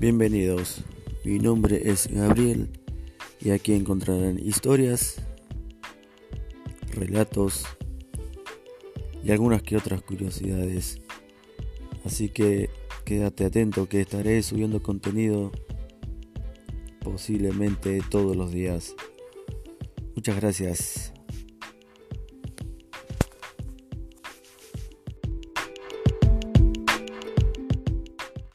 Bienvenidos, mi nombre es Gabriel y aquí encontrarán historias, relatos y algunas que otras curiosidades. Así que quédate atento que estaré subiendo contenido posiblemente todos los días. Muchas gracias.